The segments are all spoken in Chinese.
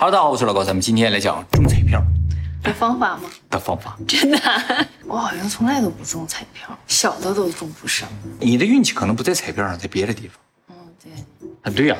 哈喽，大家好，我是老高，咱们今天来讲中彩票的方法吗？的方法。真的啊、我好像从来都不中彩票，小的都中不上。你的运气可能不在彩票上，在别的地方。嗯，对，啊，对呀、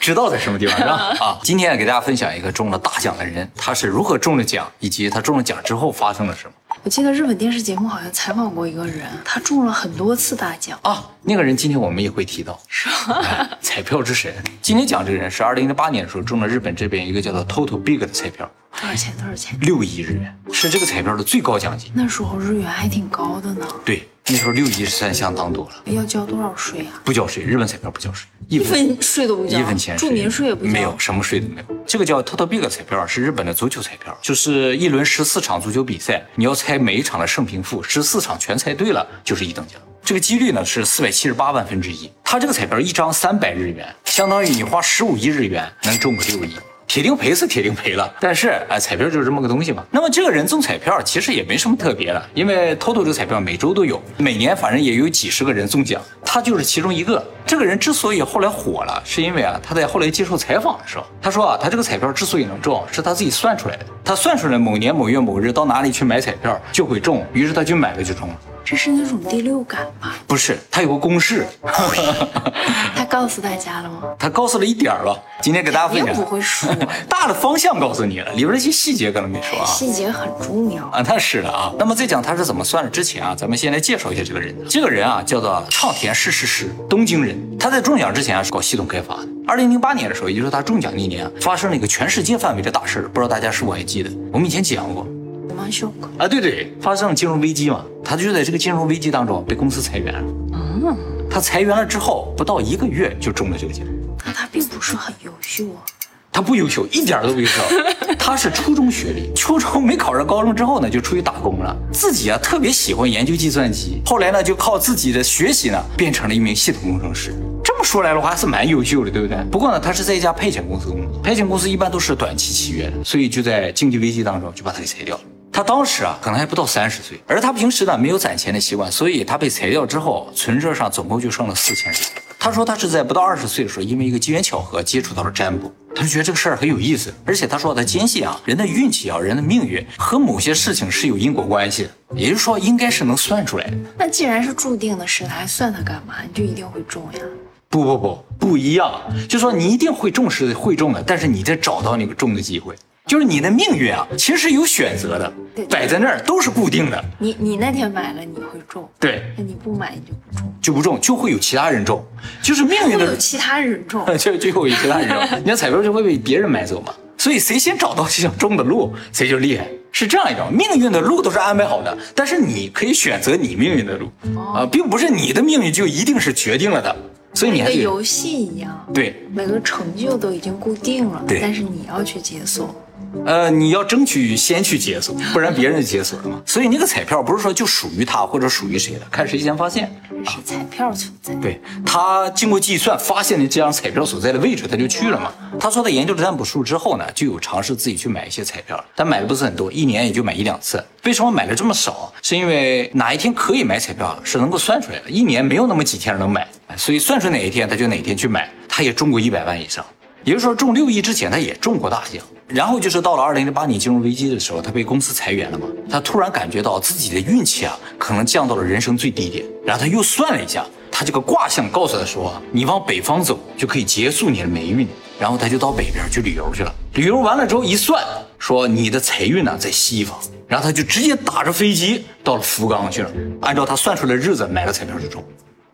知道在什么地方是吧？啊，今天给大家分享一个中了大奖的人，他是如何中了奖，以及他中了奖之后发生了什么我记得日本电视节目好像采访过一个人，他中了很多次大奖。啊。那个人今天我们也会提到，是吧？哎彩票之神。今天讲这个人是二零零八年的时候中了日本这边一个叫做 Total Big 的彩票，多少钱？多少钱？六亿日元，是这个彩票的最高奖金。那时候日元还挺高的呢。对，那时候六亿算相当多了，要交多少税啊？不交税，日本彩票不交税，一一分税都不交，一分钱住民税也不交，没有，什么税都没有。这个叫 Total Big 彩票，是日本的足球彩票，就是一轮十四场足球比赛，你要猜每一场的胜平负，十四场全猜对了就是一等奖。这个几率呢是四百七十八万分之一。它这个彩票一张三百日元，相当于你花十五亿日元能中个六亿。铁定赔是铁定赔了，但是哎，彩票就是这么个东西嘛。那么这个人中彩票其实也没什么特别的，因为 TOTO 这个彩票每周都有，每年反正也有几十个人中奖，他就是其中一个。这个人之所以后来火了，是因为啊，他在后来接受采访的时候，他说啊，他这个彩票之所以能中，是他自己算出来的。他算出来某年某月某日到哪里去买彩票就会中，于是他就买了就中了。这是那种第六感吧？不是，他有个公式，他告诉大家了吗？他告诉了一点儿了。今天给大家分享，不会说 大的方向告诉你了，里边那些细节可能没说啊。细节很重要。啊，那是的啊。那么在讲他是怎么算的之前啊，咱们先来介绍一下这个人。这个人啊，叫做畅田世世师，东京人。他在中奖之前啊是搞系统开发的。二零零八年的时候，也就是他中奖那年啊，发生了一个全世界范围的大事儿，不知道大家是否还记得？我们以前讲过啊，对对，发生了金融危机嘛。他就在这个金融危机当中被公司裁员了。嗯，他裁员了之后，不到一个月就中了这个奖。那他并不是很优秀啊。他不优秀，一点都不优秀。他是初中学历，初中没考上高中之后呢，就出去打工了。自己啊特别喜欢研究计算机，后来呢就靠自己的学习呢，变成了一名系统工程师。这么说来的话，还是蛮优秀的，对不对？不过呢，他是在一家派遣公司工作，派遣公司一般都是短期契约的，所以就在经济危机当中就把他给裁掉了。他当时啊，可能还不到三十岁，而他平时呢没有攒钱的习惯，所以他被裁掉之后，存折上总共就剩了四千。他说他是在不到二十岁的时候，因为一个机缘巧合接触到了占卜，他就觉得这个事儿很有意思，而且他说他坚信啊，人的运气啊，人的命运和某些事情是有因果关系的，也就是说应该是能算出来的。那既然是注定的事，他还算它干嘛？你就一定会中呀？不不不，不一样，就说你一定会中是会中的，但是你得找到那个中的机会。就是你的命运啊，其实是有选择的对，摆在那儿都是固定的。你你那天买了你会中，对，那你不买你就不中，就不中，就会有其他人中，就是命运的，会有其他人中。就就会有其他人中。你看彩票就会被别人买走嘛，所以谁先找到这条中的路，谁就厉害。是这样一种命运的路都是安排好的，但是你可以选择你命运的路。啊、并不是你的命运就一定是决定了的，所以你跟还得游戏一样，对，每个成就都已经固定了，对。但是你要去解锁。呃，你要争取先去解锁，不然别人就解锁了嘛。所以那个彩票不是说就属于他或者属于谁的，看谁先发现。是彩票存在。对他经过计算，发现了这张彩票所在的位置，他就去了嘛。他说他研究了占卜术之后呢，就有尝试自己去买一些彩票，但买的不是很多，一年也就买一两次。为什么买的这么少？是因为哪一天可以买彩票是能够算出来的，一年没有那么几天能买，所以算出哪一天他就哪一天去买。他也中过一百万以上。也就是说，中六亿之前他也中过大奖。然后就是到了二零零八年金融危机的时候，他被公司裁员了嘛，他突然感觉到自己的运气啊，可能降到了人生最低点。然后他又算了一下，他这个卦象告诉他说，你往北方走就可以结束你的霉运。然后他就到北边去旅游去了。旅游完了之后一算，说你的财运呢在西方。然后他就直接打着飞机到了福冈去了，按照他算出来的日子买了彩票就中。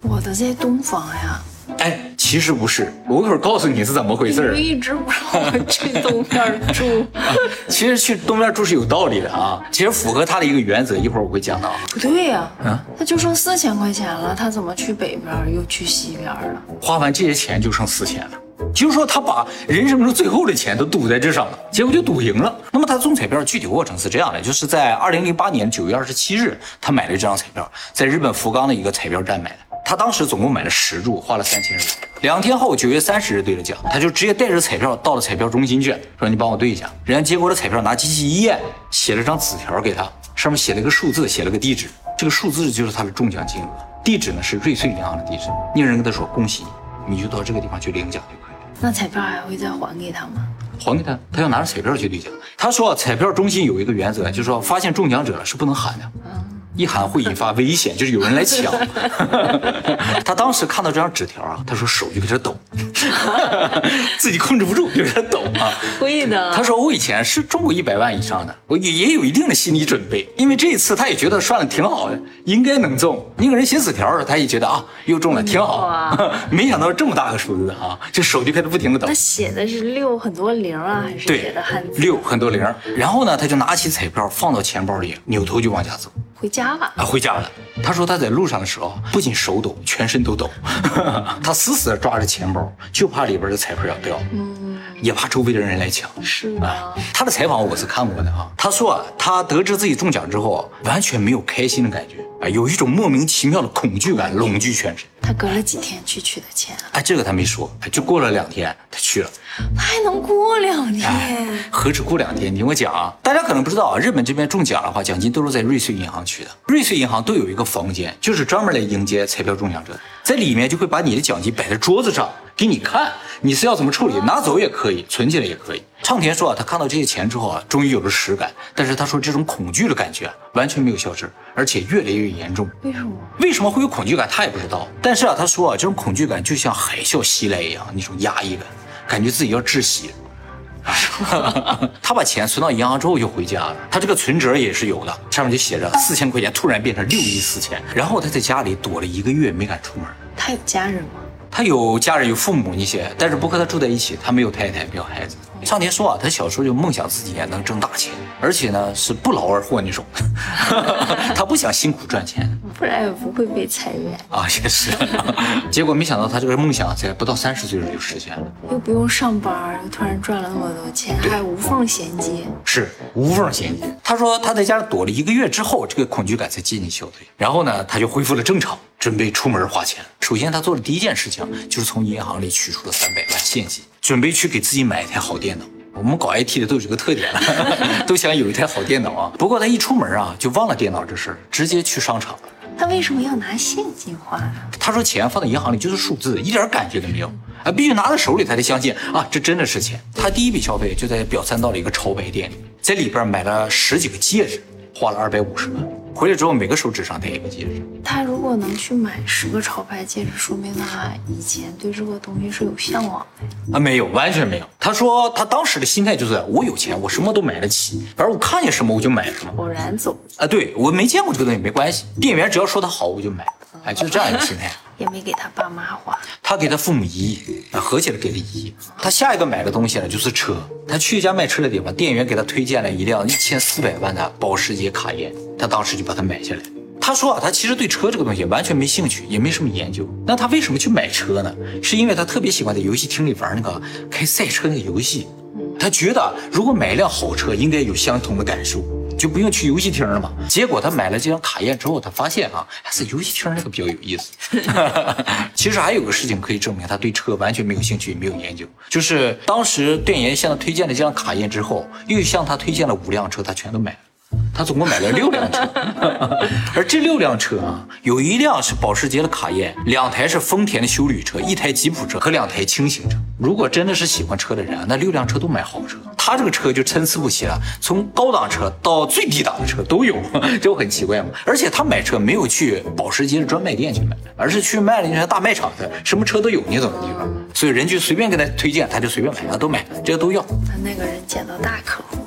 我的在东方呀，哎，其实不是，我一会儿告诉你是怎么回事儿。你一直不让我去东边住，其实去东边住是有道理的啊，其实符合他的一个原则，一会儿我会讲到。不对呀、嗯他就剩四千块钱了，他怎么去北边儿又去西边儿了？花完这些钱就剩四千了，就是说他把人生中最后的钱都赌在这上了，结果就赌赢了。那么他中彩票具体过程是这样的，就是在二零零八年九月二十七日，他买了这张彩票，在日本福冈的一个彩票站买的。他当时总共买了十注，花了三千日元。两天后，九月三十日兑了奖，他就直接带着彩票到了彩票中心去，说你帮我兑一下。人家接过了彩票，拿机器一验，写了张纸条给他，上面写了个数字，写了个地址，这个数字就是他的中奖金额，地址呢是瑞穗银行的地址。那人跟他说恭喜你，你就到这个地方去领奖就可以了。那彩票还会再还给他吗？还给他，他要拿着彩票去兑奖。他说彩票中心有一个原则，就是说发现中奖者了是不能喊的。一喊会引发危险，就是有人来抢。他当时看到这张纸条啊，他说手就开始抖，自己控制不住就开始抖啊。会的。他说我以前是中过一百万以上的，我也也有一定的心理准备，因为这一次他也觉得算的挺好的，应该能中。那个人写纸条的时候，他也觉得啊又中了，挺好。没想到这么大个数字啊，这手就开始不停的抖。他写的是六很多零啊，还是写的汉字？六很多零。然后呢，他就拿起彩票放到钱包里，扭头就往家走。回家了啊！回家了。他说他在路上的时候，不仅手抖，全身都抖。他死死的抓着钱包，就怕里边的彩票要掉，嗯，也怕周围的人来抢。是啊，他的采访我是看过的啊。他说啊，他得知自己中奖之后，完全没有开心的感觉啊，有一种莫名其妙的恐惧感笼聚全身。他隔了几天去取的钱？哎，这个他没说，就过了两天，他去了。他还能过两天？何止过两天？你听我讲啊，大家可能不知道啊，日本这边中奖的话，奖金都是在瑞穗银行取的。瑞穗银行都有一个房间，就是专门来迎接彩票中奖者，在里面就会把你的奖金摆在桌子上给你看，你是要怎么处理？拿走也可以，存起来也可以。畅田说啊，他看到这些钱之后啊，终于有了实感，但是他说这种恐惧的感觉完全没有消失，而且越来越严重。为什么？为什么会有恐惧感？他也不知道。但是啊，他说啊，这种恐惧感就像海啸袭来一样，那种压抑感，感觉自己要窒息。他把钱存到银行之后就回家了，他这个存折也是有的，上面就写着四千块钱，突然变成六亿四千。然后他在家里躲了一个月，没敢出门。他有家人吗？他有家人，有父母那些，但是不和他住在一起。他没有太太，没有孩子。上田说啊，他小时候就梦想自己也能挣大钱，而且呢是不劳而获那种。他不想辛苦赚钱，不然也不会被裁员啊。也是，结果没想到他这个梦想在不到三十岁时候就实现了，又不用上班，又突然赚了那么多钱，还无缝衔接。是无缝衔接。他说他在家躲了一个月之后，这个恐惧感才渐渐消退，然后呢他就恢复了正常。准备出门花钱。首先，他做的第一件事情就是从银行里取出了三百万现金，准备去给自己买一台好电脑。我们搞 IT 的都有这个特点，都想有一台好电脑啊。不过他一出门啊，就忘了电脑这事儿，直接去商场了。他为什么要拿现金花呢？他说钱放在银行里就是数字，一点感觉都没有啊，必须拿在手里他才相信啊，这真的是钱。他第一笔消费就在表参道的一个潮牌店里，在里边买了十几个戒指，花了二百五十万。回来之后，每个手指上戴一个戒指。他如果能去买十个潮牌戒指，说明他以前对这个东西是有向往的啊？没有，完全没有。他说他当时的心态就是，我有钱，我什么都买得起，反正我看见什么我就买什么。偶然走啊？对我没见过这个东西没关系，店员只要说它好我就买，哎，就是这样一个心态。也没给他爸妈花，他给他父母一亿，啊，合起来给了一亿。他下一个买的东西呢就是车，他去一家卖车的地方，店员给他推荐了一辆一千四百万的保时捷卡宴，他当时就把它买下来。他说啊，他其实对车这个东西完全没兴趣，也没什么研究。那他为什么去买车呢？是因为他特别喜欢在游戏厅里玩那个开赛车那个游戏，他觉得如果买一辆好车，应该有相同的感受。就不用去游戏厅了嘛。结果他买了这张卡宴之后，他发现啊，还是游戏厅那个比较有意思。其实还有个事情可以证明他对车完全没有兴趣，没有研究，就是当时店员向他推荐了这张卡宴之后，又向他推荐了五辆车，他全都买了。他总共买了六辆车，而这六辆车啊，有一辆是保时捷的卡宴，两台是丰田的修旅车，一台吉普车和两台轻型车。如果真的是喜欢车的人，那六辆车都买豪车。他这个车就参差不齐了，从高档车到最低档的车都有，就很奇怪嘛。而且他买车没有去保时捷的专卖店去买，而是去卖了那些大卖场的，什么车都有你怎么地方，所以人就随便给他推荐，他就随便买，他，都买，这个都要。他那个人捡到大客户。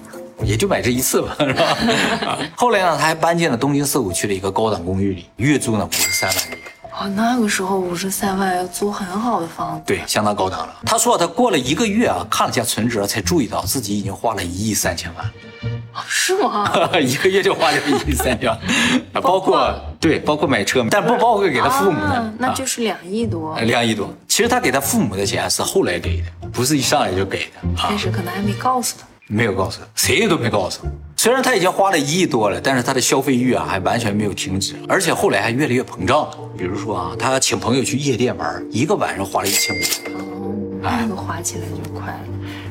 也就买这一次吧，是吧？后来呢，他还搬进了东京涩谷区的一个高档公寓里，月租呢五十三万日元。哦，那个时候五十三万要租很好的房子，对，相当高档了。他说他过了一个月啊，看了下存折，才注意到自己已经花了一亿三千万。是吗？一个月就花了一亿三千万，包括对，包括买车，但不包括给他父母的，那就是两亿多。两亿多，其实他给他父母的钱是后来给的，不是一上来就给的。开始可能还没告诉他。没有告诉他，谁都没告诉。虽然他已经花了一亿多了，但是他的消费欲啊还完全没有停止，而且后来还越来越膨胀。比如说啊，他请朋友去夜店玩，一个晚上花了一千五。哦，那个花起来就快了。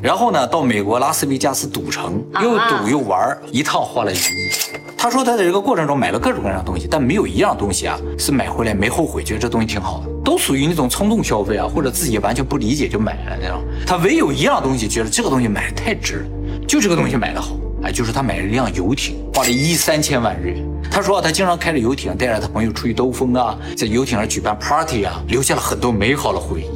然后呢，到美国拉斯维加斯赌城，又赌又玩，一趟花了一亿。他说他在这个过程中买了各种各样的东西，但没有一样东西啊是买回来没后悔，觉得这东西挺好的。都属于那种冲动消费啊，或者自己完全不理解就买了那种。他唯有一样东西觉得这个东西买的太值了，就这个东西买的好，哎，就是他买了一辆游艇，花了一三千万日元。他说他经常开着游艇带着他朋友出去兜风啊，在游艇上举办 party 啊，留下了很多美好的回忆。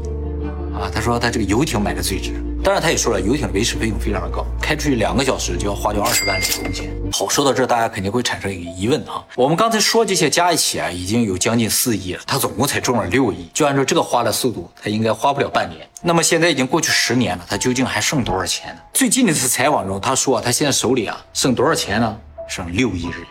啊，他说他这个游艇买的最值。当然，他也说了，游艇的维持费用非常的高，开出去两个小时就要花掉二十万里的工钱。好，说到这，大家肯定会产生一个疑问啊，我们刚才说这些加一起啊，已经有将近四亿了，他总共才中了六亿，就按照这个花的速度，他应该花不了半年。那么现在已经过去十年了，他究竟还剩多少钱呢？最近的一次采访中，他说他现在手里啊剩多少钱呢？剩六亿日元。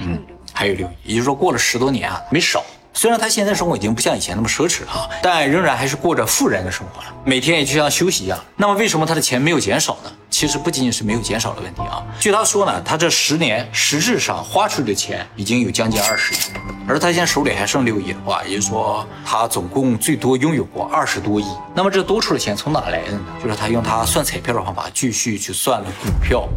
嗯，还有六亿，也就是说过了十多年啊，没少。虽然他现在生活已经不像以前那么奢侈了，但仍然还是过着富人的生活了，每天也就像休息一样。那么为什么他的钱没有减少呢？其实不仅仅是没有减少的问题啊。据他说呢，他这十年实质上花出去的钱已经有将近二十亿，而他现在手里还剩六亿的话，也就是说他总共最多拥有过二十多亿。那么这多出的钱从哪来的呢？就是他用他算彩票的方法继续去算了股票，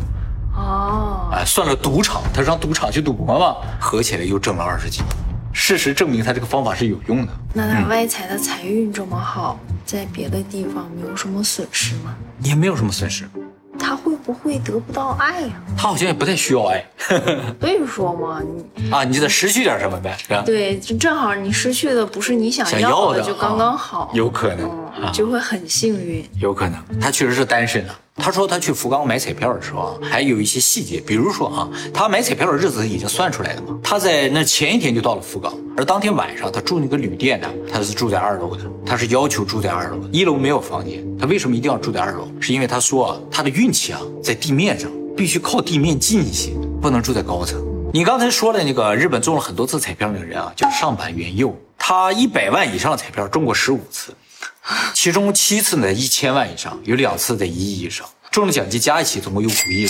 哦，哎，算了赌场，他上赌场去赌博嘛，合起来又挣了二十几亿。事实证明，他这个方法是有用的。那他外财的财运这么好，在别的地方没有什么损失吗？也没有什么损失。他会不会得不到爱呀？他好像也不太需要爱。所以说嘛，你啊，你就得失去点什么呗，是吧？对，就正好你失去的不是你想要的，就刚刚好。有可能，就会很幸运。有可能，他确实是单身啊。他说他去福冈买彩票的时候啊，还有一些细节，比如说啊，他买彩票的日子已经算出来了嘛。他在那前一天就到了福冈，而当天晚上他住那个旅店呢，他是住在二楼的，他是要求住在二楼，一楼没有房间。他为什么一定要住在二楼？是因为他说啊，他的运气啊在地面上，必须靠地面近一些，不能住在高层。你刚才说的那个日本中了很多次彩票那个人啊，叫上坂元佑，他一百万以上的彩票中过十五次，其中七次呢一千万以上，有两次在一亿以上。中了奖金加一起总共有五亿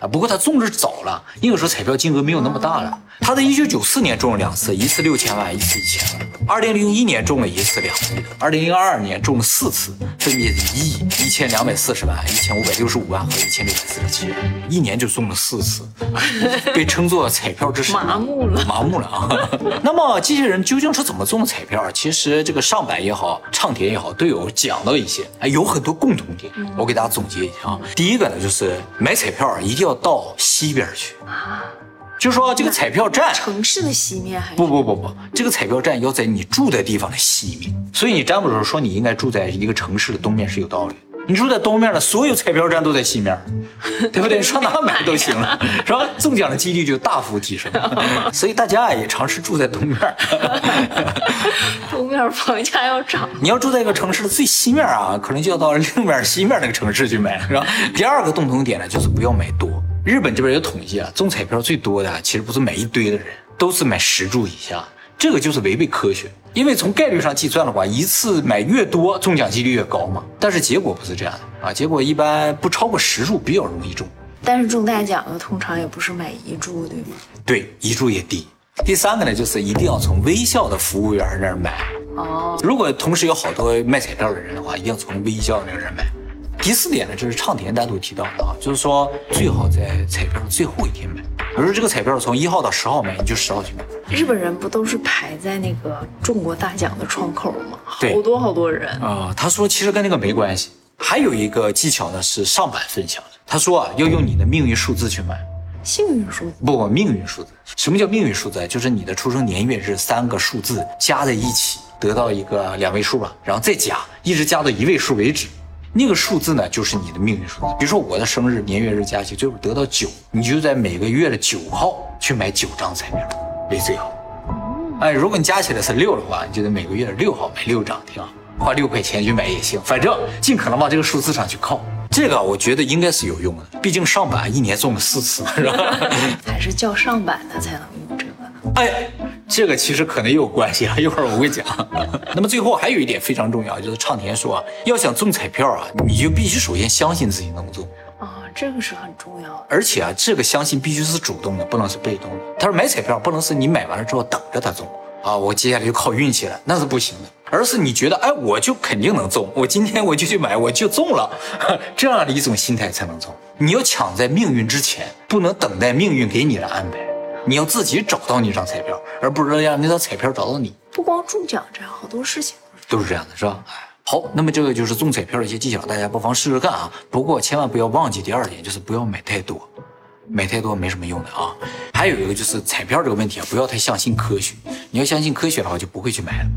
啊！不过他中的早了，那个时候彩票金额没有那么大了。他在一九九四年中了两次，一次六千万，一次一千万。二零零一年中了一次两亿的，二零零二年中了四次，分别是一亿、一千两百四十万、一千五百六十五万和一千六百四十七万，一年就中了四次，被称作彩票之神。麻木了，麻木了啊！那么这些人究竟是怎么中的彩票？其实这个上百也好，唱田也好，都有讲到一些，哎，有很多共同点。我给大家总结一下啊，第一个呢，就是买彩票一定要到西边去啊。就说这个彩票站，城市的西面还是不不不不，这个彩票站要在你住的地方的西面，所以你占卜的时候说你应该住在一个城市的东面是有道理。你住在东面的所有彩票站都在西面，对不对？上哪买都行了，是吧？中奖的几率就大幅提升。所以大家也尝试住在东面，东面房价要涨。你要住在一个城市的最西面啊，可能就要到另面西面那个城市去买，是吧？第二个共同点呢，就是不要买多。日本这边有统计啊，中彩票最多的其实不是买一堆的人，都是买十注以下，这个就是违背科学。因为从概率上计算的话，一次买越多，中奖几率越高嘛。但是结果不是这样的啊，结果一般不超过十注比较容易中。但是中大奖的通常也不是买一注，对吗？对，一注也低。第三个呢，就是一定要从微笑的服务员那儿买。哦，如果同时有好多卖彩票的人的话，一定要从微笑那个人买。第四点呢，就是唱田单独提到的啊，就是说最好在彩票最后一天买。比如说这个彩票从一号到十号买，你就十号去买。日本人不都是排在那个中国大奖的窗口吗？对，好多好多人啊。他说其实跟那个没关系。还有一个技巧呢，是上版分享的。他说啊，要用你的命运数字去买。幸运数字？不，命运数字。什么叫命运数字？就是你的出生年月日三个数字加在一起，得到一个两位数吧，然后再加，一直加到一位数为止。那个数字呢，就是你的命运数字。比如说我的生日年月日加起，最后得到九，你就在每个月的九号去买九张彩票为最好。哎，如果你加起来是六的话，你就得每个月的六号买六张，挺好，花六块钱去买也行，反正尽可能往这个数字上去靠。这个我觉得应该是有用的，毕竟上板一年中了四次，是吧？还是叫上板的才能用这。哎。这个其实可能也有关系啊，一会儿我会讲。那么最后还有一点非常重要，就是畅田说啊，要想中彩票啊，你就必须首先相信自己能中啊，这个是很重要的。而且啊，这个相信必须是主动的，不能是被动的。他说买彩票不能是你买完了之后等着它中啊，我接下来就靠运气了，那是不行的。而是你觉得哎，我就肯定能中，我今天我就去买，我就中了，这样的一种心态才能中。你要抢在命运之前，不能等待命运给你的安排。你要自己找到那张彩票，而不是让那张彩票找到你。不光中奖这样，好多事情都是这样的，是吧？哎，好，那么这个就是中彩票的一些技巧，大家不妨试试看啊。不过千万不要忘记第二点，就是不要买太多，买太多没什么用的啊。还有一个就是彩票这个问题啊，不要太相信科学。你要相信科学的话，就不会去买了，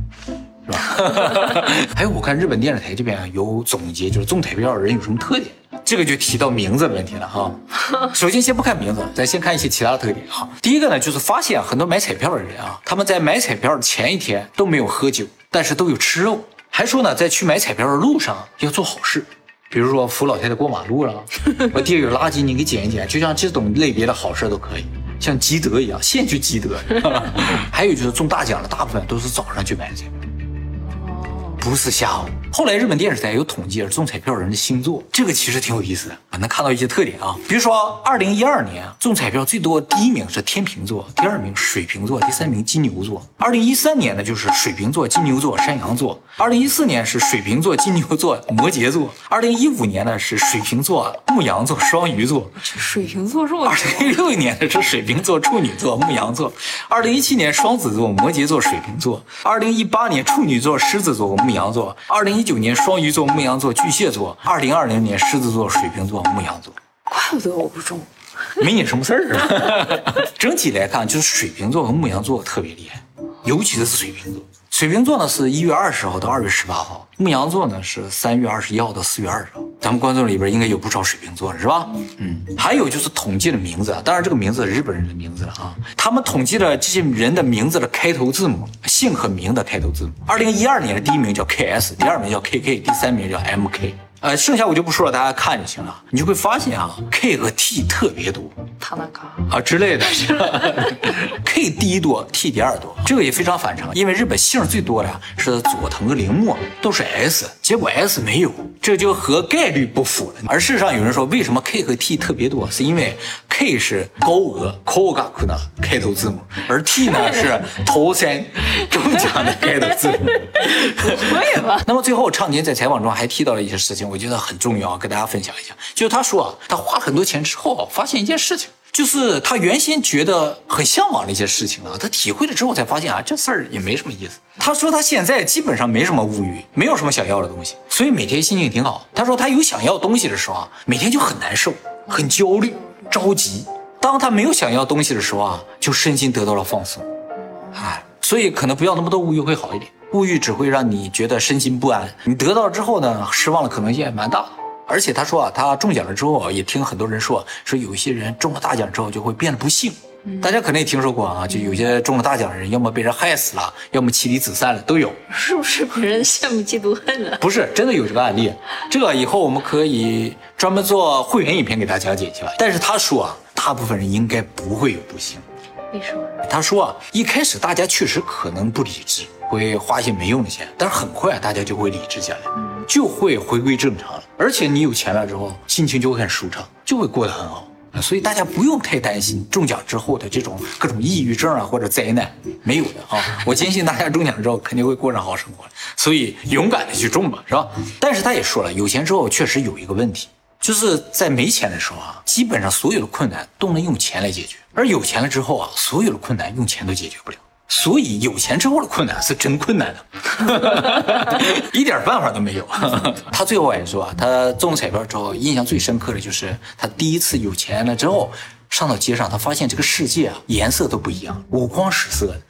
是吧？还有我看日本电视台这边啊有总结，就是中彩票的人有什么特点。这个就提到名字的问题了哈。首先先不看名字，咱先看一些其他的特点哈。第一个呢，就是发现很多买彩票的人啊，他们在买彩票的前一天都没有喝酒，但是都有吃肉，还说呢，在去买彩票的路上要做好事，比如说扶老太太过马路了，我地上有垃圾你给捡一捡，就像这种类别的好事都可以，像积德一样，先去积德。还有就是中大奖的，大部分都是早上去买的不是下午。后来日本电视台有统计中彩票人的星座，这个其实挺有意思的，能看到一些特点啊。比如说，二零一二年中彩票最多第一名是天秤座，第二名水瓶座，第三名金牛座。二零一三年呢就是水瓶座、金牛座、山羊座。二零一四年是水瓶座、金牛座、摩羯座。二零一五年呢是水瓶座、牧羊座、双鱼座。水瓶座是我。二零一六年呢是水瓶座、处女座、牧羊座。二零一七年双子座、摩羯座、水瓶座。二零一八年处女座、狮子座、牧羊座，二零一九年双鱼座、牧羊座、巨蟹座，二零二零年狮子座、水瓶座、牧羊座，怪不得我不中，没你什么事儿啊。整体来看，就是水瓶座和牧羊座特别厉害，尤其是水瓶座。水瓶座呢是一月二十号到二月十八号，牧羊座呢是三月二十一号到四月二十号。咱们观众里边应该有不少水瓶座的是吧？嗯，还有就是统计的名字，当然这个名字是日本人的名字了啊。他们统计了这些人的名字的开头字母，姓和名的开头字母。二零一二年的第一名叫 KS，第二名叫 KK，第三名叫 MK。呃，剩下我就不说了，大家看就行了。你就会发现啊，K 和 T 特别多，塔纳卡啊之类的，K 第一多，T 第二多，这个也非常反常，因为日本姓最多的是佐藤和铃木，都是 S，结果 S 没有，这就和概率不符了。而事实上，有人说为什么 K 和 T 特别多，是因为 K 是高额 Kogaku 的开头字母，而 T 呢 是头三中奖的开头字母。不会吧？那么最后，畅田在采访中还提到了一些事情。我觉得很重要，跟大家分享一下。就是他说啊，他花了很多钱之后，发现一件事情，就是他原先觉得很向往的一些事情啊，他体会了之后才发现啊，这事儿也没什么意思。他说他现在基本上没什么物欲，没有什么想要的东西，所以每天心情挺好。他说他有想要东西的时候啊，每天就很难受，很焦虑、着急；当他没有想要东西的时候啊，就身心得到了放松。哎，所以可能不要那么多物欲会好一点。物欲只会让你觉得身心不安，你得到了之后呢，失望的可能性也蛮大的。而且他说啊，他中奖了之后，也听很多人说，说有一些人中了大奖之后就会变得不幸。大家可能也听说过啊，就有些中了大奖的人，要么被人害死了，要么妻离子散了，都有。是不是别人羡慕嫉妒恨呢？不是，真的有这个案例。这个以后我们可以专门做会员影片给大家讲解一下。但是他说啊，大部分人应该不会有不幸。为什么？他说啊，一开始大家确实可能不理智。会花一些没用的钱，但是很快大家就会理智下来，就会回归正常了。而且你有钱了之后，心情就会很舒畅，就会过得很好。所以大家不用太担心中奖之后的这种各种抑郁症啊或者灾难，没有的啊。我坚信大家中奖之后肯定会过上好生活。所以勇敢的去中吧，是吧？但是他也说了，有钱之后确实有一个问题，就是在没钱的时候啊，基本上所有的困难都能用钱来解决；而有钱了之后啊，所有的困难用钱都解决不了。所以有钱之后的困难是真困难的，一点办法都没有。他最后还说啊，他中彩票之后，印象最深刻的就是他第一次有钱了之后。上到街上，他发现这个世界啊，颜色都不一样，五光十色的。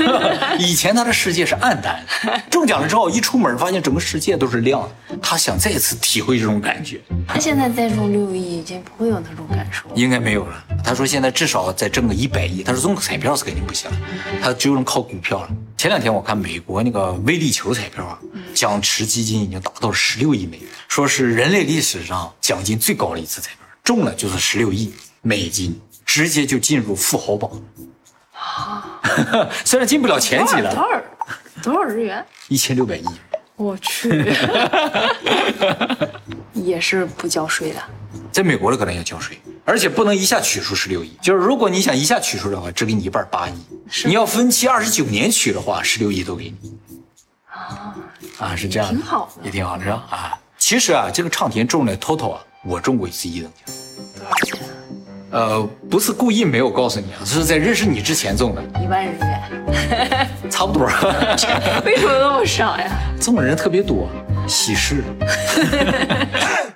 以前他的世界是暗淡的，中奖了之后一出门，发现整个世界都是亮的。他想再次体会这种感觉。他现在再中六亿，已经不会有那种感受，应该没有了。他说现在至少再挣个一百亿，他说中彩票是肯定不行了，他只有能靠股票了。前两天我看美国那个威力球彩票啊，奖池基金已经达到了十六亿美元，说是人类历史上奖金最高的一次彩票，中了就是十六亿。美金直接就进入富豪榜啊！虽然进不了前几了，多少多少日元？一千六百亿。我去，也是不交税的。在美国的可能要交税，而且不能一下取出十六亿。就是如果你想一下取出的话，只给你一半八亿。你要分期二十九年取的话，十六亿都给你。啊啊，是这样，挺好的，也挺好的，是吧？啊，其实啊，这个畅田中的 total 啊，我中过一次一等奖。多少钱？呃，不是故意没有告诉你啊，这是在认识你之前中的，一万日元，差不多。为什么那么少呀？中的人特别多，喜事。